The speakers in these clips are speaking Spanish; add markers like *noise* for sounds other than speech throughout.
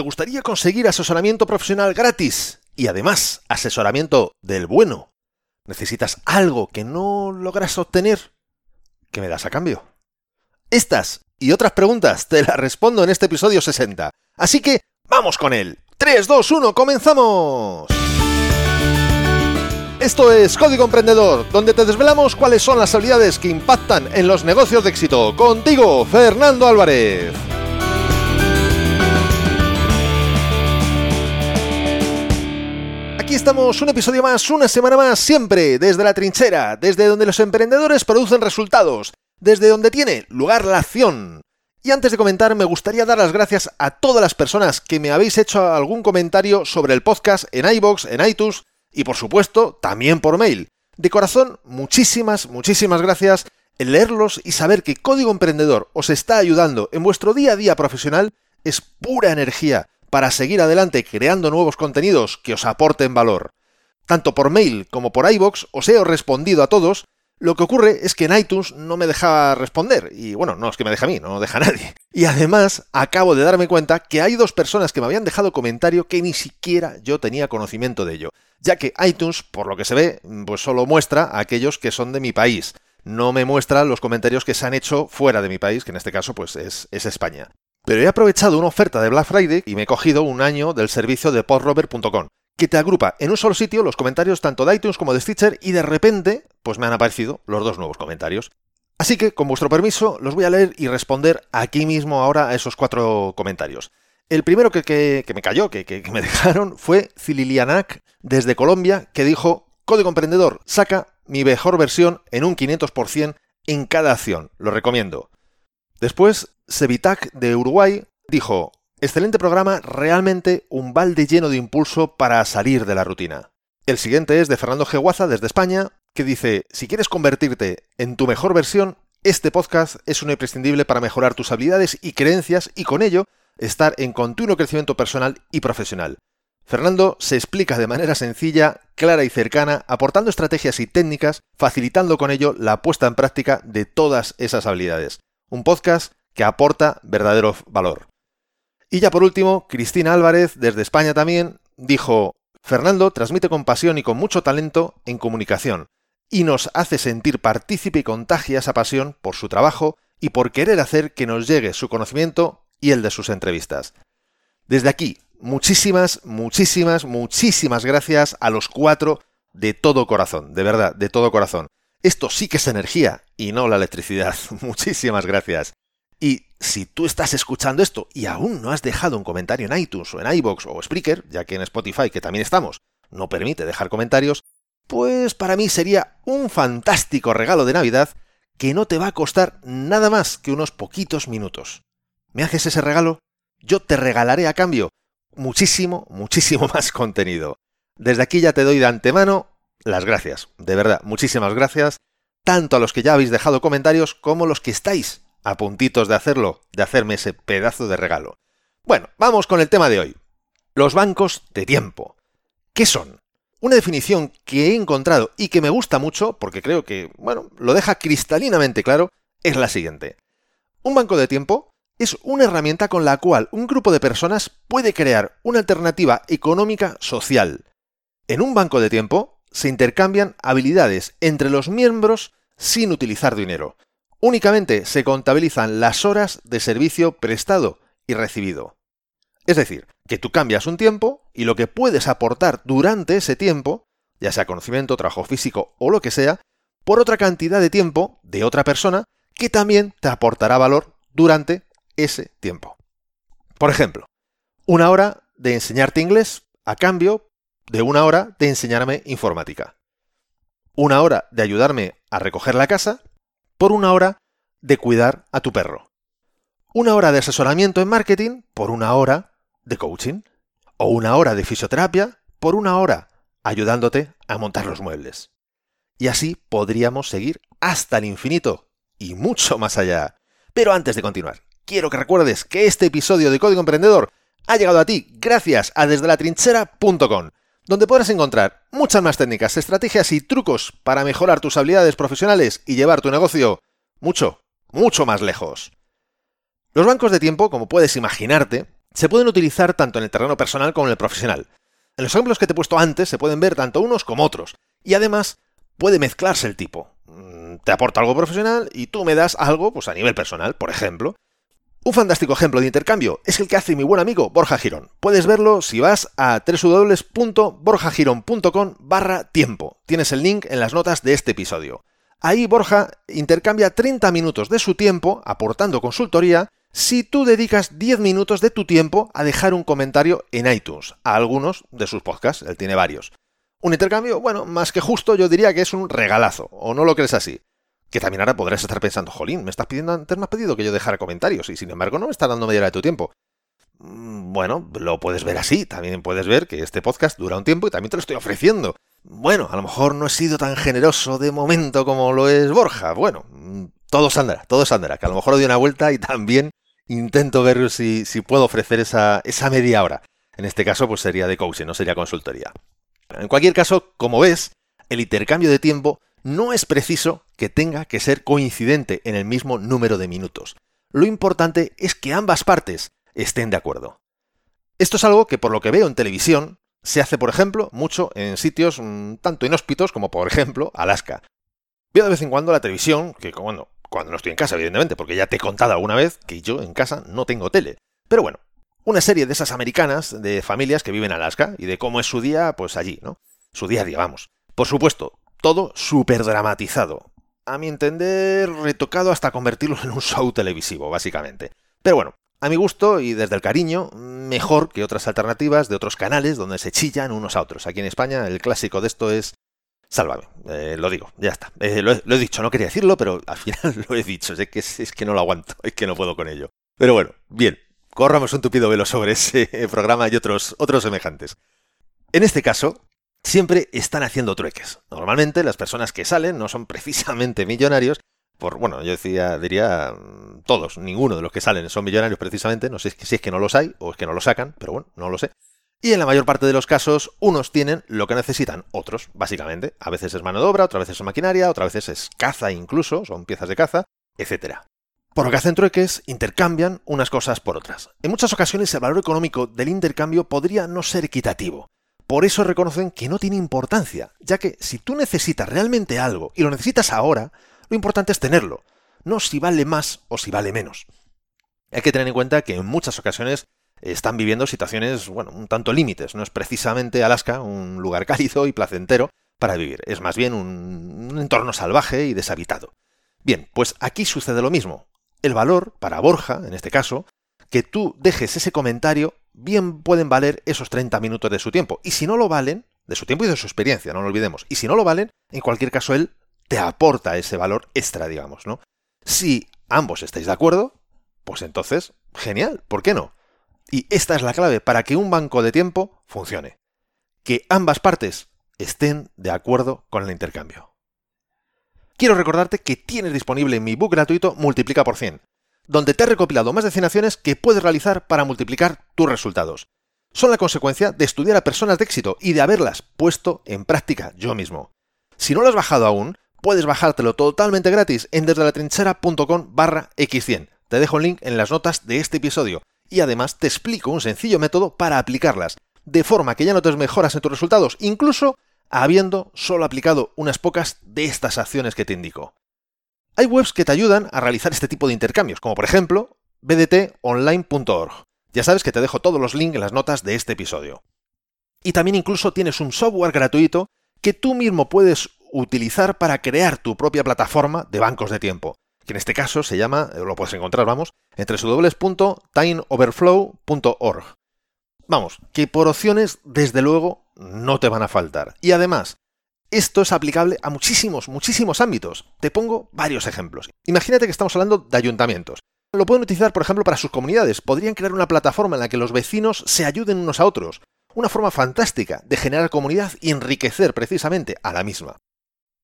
¿Te gustaría conseguir asesoramiento profesional gratis? Y además, asesoramiento del bueno. ¿Necesitas algo que no logras obtener? ¿Qué me das a cambio? Estas y otras preguntas te las respondo en este episodio 60. Así que, ¡vamos con él! 3, 2, 1, comenzamos. Esto es Código Emprendedor, donde te desvelamos cuáles son las habilidades que impactan en los negocios de éxito. Contigo, Fernando Álvarez. Aquí estamos, un episodio más, una semana más, siempre desde la trinchera, desde donde los emprendedores producen resultados, desde donde tiene lugar la acción. Y antes de comentar, me gustaría dar las gracias a todas las personas que me habéis hecho algún comentario sobre el podcast en iBox, en iTunes y por supuesto también por mail. De corazón, muchísimas, muchísimas gracias en leerlos y saber que Código Emprendedor os está ayudando en vuestro día a día profesional es pura energía para seguir adelante creando nuevos contenidos que os aporten valor. Tanto por mail como por iBox os he respondido a todos lo que ocurre es que en iTunes no me deja responder, y bueno, no es que me deja a mí, no deja a nadie. Y además acabo de darme cuenta que hay dos personas que me habían dejado comentario que ni siquiera yo tenía conocimiento de ello, ya que iTunes, por lo que se ve, pues solo muestra a aquellos que son de mi país, no me muestra los comentarios que se han hecho fuera de mi país, que en este caso pues es, es España. Pero he aprovechado una oferta de Black Friday y me he cogido un año del servicio de postrover.com que te agrupa en un solo sitio los comentarios tanto de iTunes como de Stitcher y de repente pues me han aparecido los dos nuevos comentarios. Así que, con vuestro permiso, los voy a leer y responder aquí mismo ahora a esos cuatro comentarios. El primero que, me cayó, que, que, me *laughs* dejaron, fue Cililianac desde Colombia, que dijo, Código Emprendedor, saca mi mejor versión en un 500% en cada acción. Lo recomiendo. Después, Sevitac de Uruguay dijo, Excelente programa, realmente un balde lleno de impulso para salir de la rutina. El siguiente es de Fernando Geguaza desde España, que dice, si quieres convertirte en tu mejor versión, este podcast es un imprescindible para mejorar tus habilidades y creencias y con ello estar en continuo crecimiento personal y profesional. Fernando se explica de manera sencilla, clara y cercana, aportando estrategias y técnicas, facilitando con ello la puesta en práctica de todas esas habilidades. Un podcast que aporta verdadero valor. Y ya por último, Cristina Álvarez, desde España también, dijo, Fernando transmite con pasión y con mucho talento en comunicación, y nos hace sentir partícipe y contagia esa pasión por su trabajo y por querer hacer que nos llegue su conocimiento y el de sus entrevistas. Desde aquí, muchísimas, muchísimas, muchísimas gracias a los cuatro de todo corazón, de verdad, de todo corazón. Esto sí que es energía y no la electricidad. *laughs* Muchísimas gracias. Y si tú estás escuchando esto y aún no has dejado un comentario en iTunes o en iBox o Spreaker, ya que en Spotify, que también estamos, no permite dejar comentarios, pues para mí sería un fantástico regalo de Navidad que no te va a costar nada más que unos poquitos minutos. ¿Me haces ese regalo? Yo te regalaré a cambio muchísimo, muchísimo *laughs* más contenido. Desde aquí ya te doy de antemano las gracias. De verdad, muchísimas gracias, tanto a los que ya habéis dejado comentarios como los que estáis a puntitos de hacerlo, de hacerme ese pedazo de regalo. Bueno, vamos con el tema de hoy. Los bancos de tiempo. ¿Qué son? Una definición que he encontrado y que me gusta mucho, porque creo que, bueno, lo deja cristalinamente claro, es la siguiente. Un banco de tiempo es una herramienta con la cual un grupo de personas puede crear una alternativa económica social. En un banco de tiempo se intercambian habilidades entre los miembros sin utilizar dinero. Únicamente se contabilizan las horas de servicio prestado y recibido. Es decir, que tú cambias un tiempo y lo que puedes aportar durante ese tiempo, ya sea conocimiento, trabajo físico o lo que sea, por otra cantidad de tiempo de otra persona que también te aportará valor durante ese tiempo. Por ejemplo, una hora de enseñarte inglés a cambio de una hora de enseñarme informática. Una hora de ayudarme a recoger la casa por una hora de cuidar a tu perro. Una hora de asesoramiento en marketing por una hora de coaching. O una hora de fisioterapia por una hora ayudándote a montar los muebles. Y así podríamos seguir hasta el infinito y mucho más allá. Pero antes de continuar, quiero que recuerdes que este episodio de Código Emprendedor ha llegado a ti gracias a desde la trinchera.com donde podrás encontrar muchas más técnicas, estrategias y trucos para mejorar tus habilidades profesionales y llevar tu negocio mucho, mucho más lejos. Los bancos de tiempo, como puedes imaginarte, se pueden utilizar tanto en el terreno personal como en el profesional. En los ejemplos que te he puesto antes se pueden ver tanto unos como otros, y además puede mezclarse el tipo. Mm, te aporta algo profesional y tú me das algo pues, a nivel personal, por ejemplo. Un fantástico ejemplo de intercambio es el que hace mi buen amigo Borja Girón. Puedes verlo si vas a www.borjagirón.com barra tiempo. Tienes el link en las notas de este episodio. Ahí Borja intercambia 30 minutos de su tiempo aportando consultoría si tú dedicas 10 minutos de tu tiempo a dejar un comentario en iTunes a algunos de sus podcasts, él tiene varios. Un intercambio, bueno, más que justo, yo diría que es un regalazo, ¿o no lo crees así? Que también ahora podrás estar pensando, jolín, me estás pidiendo, antes me has pedido que yo dejara comentarios y sin embargo no me estás dando media hora de tu tiempo. Mm, bueno, lo puedes ver así, también puedes ver que este podcast dura un tiempo y también te lo estoy ofreciendo. Bueno, a lo mejor no he sido tan generoso de momento como lo es Borja. Bueno, mm, todo saldrá, todo saldrá, que a lo mejor doy una vuelta y también intento ver si, si puedo ofrecer esa, esa media hora. En este caso, pues sería de coaching, no sería consultoría. En cualquier caso, como ves, el intercambio de tiempo no es preciso que tenga que ser coincidente en el mismo número de minutos. Lo importante es que ambas partes estén de acuerdo. Esto es algo que por lo que veo en televisión se hace, por ejemplo, mucho en sitios mm, tanto inhóspitos como, por ejemplo, Alaska. Veo de vez en cuando la televisión, que cuando cuando no estoy en casa, evidentemente, porque ya te he contado alguna vez que yo en casa no tengo tele. Pero bueno, una serie de esas americanas de familias que viven en Alaska y de cómo es su día, pues allí, ¿no? Su día a día, vamos. Por supuesto, todo súper dramatizado. A mi entender, retocado hasta convertirlo en un show televisivo, básicamente. Pero bueno, a mi gusto y desde el cariño, mejor que otras alternativas de otros canales donde se chillan unos a otros. Aquí en España el clásico de esto es Sálvame, eh, lo digo, ya está. Eh, lo, he, dicho, no quería decirlo, pero al final *laughs* lo he dicho. Es que, es, que no lo aguanto, es que no puedo con ello. Pero bueno, bien, corramos un tupido velo sobre ese *laughs* programa y otros, otros semejantes. En este caso, siempre están haciendo trueques. Normalmente las personas que salen no son *laughs* precisamente millonarios, por, bueno, yo decía, diría todos, ninguno de los que salen son millonarios precisamente, no sé si es que no los hay o es que no los sacan, pero bueno, no lo sé. Y en la mayor parte de los casos, unos tienen lo que necesitan, otros, básicamente. A veces es mano de obra, otras veces es maquinaria, otras veces es caza incluso, son piezas de caza, etc. Por lo que hacen trueques, intercambian unas cosas por otras. En muchas ocasiones el valor económico del intercambio podría no ser equitativo. Por eso reconocen que no tiene importancia, ya que si tú necesitas realmente algo y lo necesitas ahora, lo importante es tenerlo, no si vale más o si vale menos. Hay que tener en cuenta que en muchas ocasiones están viviendo situaciones, bueno, un tanto límites. No es precisamente Alaska un lugar *laughs* cálido y placentero para vivir, es más bien un, entorno salvaje y deshabitado. Bien, pues aquí sucede lo mismo. El valor, para Borja, en este caso, que tú dejes ese comentario, bien pueden valer esos 30 minutos de su tiempo. Y si no lo valen, de su tiempo y de su experiencia, no lo olvidemos. Y si no lo valen, en cualquier caso él te aporta ese valor extra, digamos, ¿no? Si ambos estáis de acuerdo, pues entonces, genial, ¿por qué no? Y esta es la clave para que un banco de tiempo funcione. Que ambas partes estén de acuerdo con el intercambio. Quiero recordarte que tienes disponible mi book gratuito Multiplica por 100, donde te he recopilado más de 100 acciones que puedes realizar para multiplicar tus resultados. Son la consecuencia de estudiar a personas de éxito y de haberlas puesto en práctica yo mismo. Si no lo has bajado aún, puedes bajártelo totalmente gratis en desdelatrinchera.com barra x100. Te dejo el link en las notas de este episodio y además te explico un sencillo método para aplicarlas, de forma que ya notes mejoras en tus resultados, incluso habiendo solo aplicado unas pocas de estas acciones que te indico. Hay webs que te ayudan a realizar este tipo de intercambios, como por ejemplo bdtonline.org. Ya sabes que te dejo todos los links en las notas de este episodio. Y también incluso tienes un software gratuito que tú mismo puedes utilizar para crear tu propia plataforma de bancos de tiempo que en este caso se llama, eh, lo puedes encontrar, vamos, entre www.timeoverflow.org. Vamos, que por opciones, desde luego, no te van a faltar. Y además, esto es aplicable a muchísimos, muchísimos ámbitos. Te pongo varios ejemplos. Imagínate que estamos hablando de ayuntamientos. Lo pueden utilizar, por ejemplo, para sus comunidades. Podrían crear una plataforma en la que los vecinos se ayuden unos a otros. Una forma fantástica de generar comunidad y enriquecer precisamente a la misma.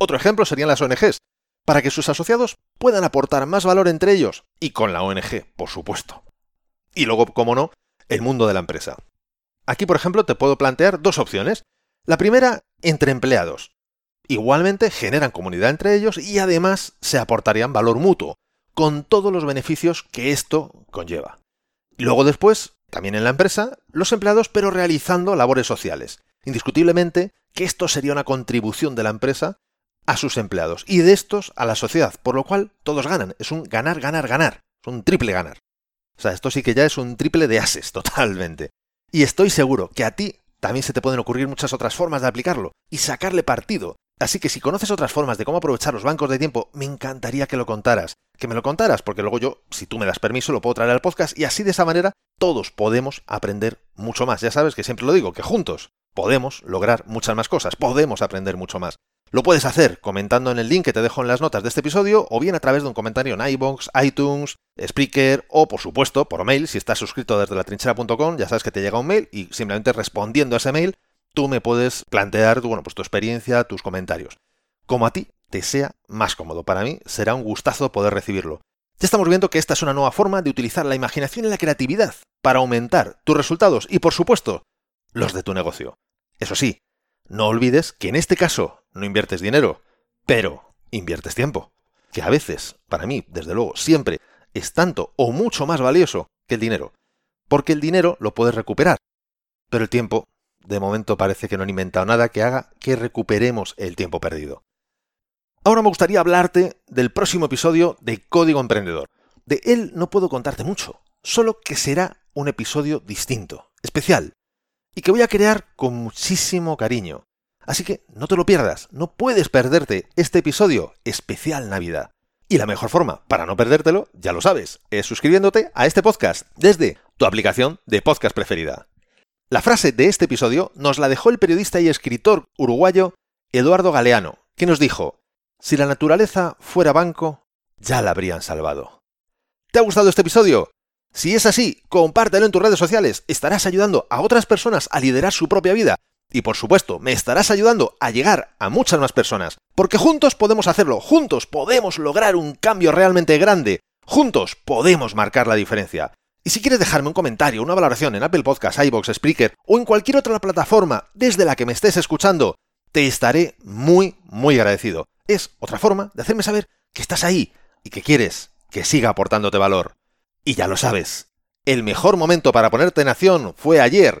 Otro ejemplo serían las ONGs, para que sus asociados puedan aportar más valor entre ellos y con la ONG, por supuesto. Y luego, como no, el mundo de la empresa. Aquí, por ejemplo, te puedo plantear dos opciones. La primera, entre empleados. Igualmente generan comunidad entre ellos y además se aportarían valor mutuo, con todos los beneficios que esto conlleva. Luego después, también en la empresa, los empleados, pero realizando labores sociales. Indiscutiblemente que esto sería una contribución de la empresa a sus empleados y de estos a la sociedad, por lo cual todos ganan. Es un ganar, ganar, ganar. Es un triple ganar. O sea, esto sí que ya es un triple de ases, *laughs* totalmente. Y estoy seguro que a ti también se te pueden ocurrir muchas otras formas de aplicarlo y sacarle partido. Así que si conoces otras formas de cómo aprovechar los bancos de tiempo, me encantaría que lo contaras. Que me lo contaras, porque luego yo, si tú me das permiso, lo puedo traer al podcast y así de esa manera todos podemos aprender mucho más. Ya sabes que siempre lo digo, que juntos podemos lograr muchas más cosas, podemos aprender mucho más. Lo puedes hacer comentando en el link que te dejo en las notas de este episodio o bien a través de un comentario en iBox, iTunes, Spreaker o por supuesto por mail si estás suscrito desde la trinchera.com, ya sabes que te llega un mail y simplemente respondiendo a ese mail tú me puedes plantear bueno, pues tu experiencia, tus comentarios. Como a ti te sea más cómodo. Para mí será un gustazo poder recibirlo. Ya estamos viendo que esta es una nueva forma de utilizar la imaginación y la creatividad para aumentar tus resultados y por supuesto los de tu negocio. Eso sí, no olvides que en este caso no inviertes dinero, pero inviertes tiempo. Que a veces, para mí, desde luego, siempre es tanto o mucho más valioso que el dinero. Porque el dinero lo puedes recuperar. Pero el tiempo, de momento parece que no han inventado nada que haga que recuperemos el tiempo perdido. Ahora me gustaría hablarte del próximo episodio de Código Emprendedor. De él no puedo contarte mucho, solo que será un episodio distinto, especial, y que voy a crear con muchísimo cariño. Así que no te lo pierdas, no puedes perderte este episodio especial Navidad. Y la mejor forma para no perdértelo, ya lo sabes, es suscribiéndote a este podcast desde tu aplicación de podcast preferida. La frase de este episodio nos la dejó el periodista y escritor uruguayo Eduardo Galeano, que nos dijo, si la naturaleza fuera banco, ya la habrían salvado. ¿Te ha gustado este episodio? Si es así, compártelo en tus redes sociales, estarás ayudando a otras personas a liderar su propia vida. Y por supuesto, me estarás ayudando a llegar a muchas más personas. Porque juntos podemos hacerlo, juntos podemos lograr un cambio realmente grande, juntos podemos marcar la diferencia. Y si quieres dejarme un comentario, una valoración en Apple Podcasts, iBox, Spreaker o en cualquier otra plataforma desde la que me estés escuchando, te estaré muy, muy agradecido. Es otra forma de hacerme saber que estás ahí y que quieres que siga aportándote valor. Y ya lo sabes, el mejor momento para ponerte en acción fue ayer.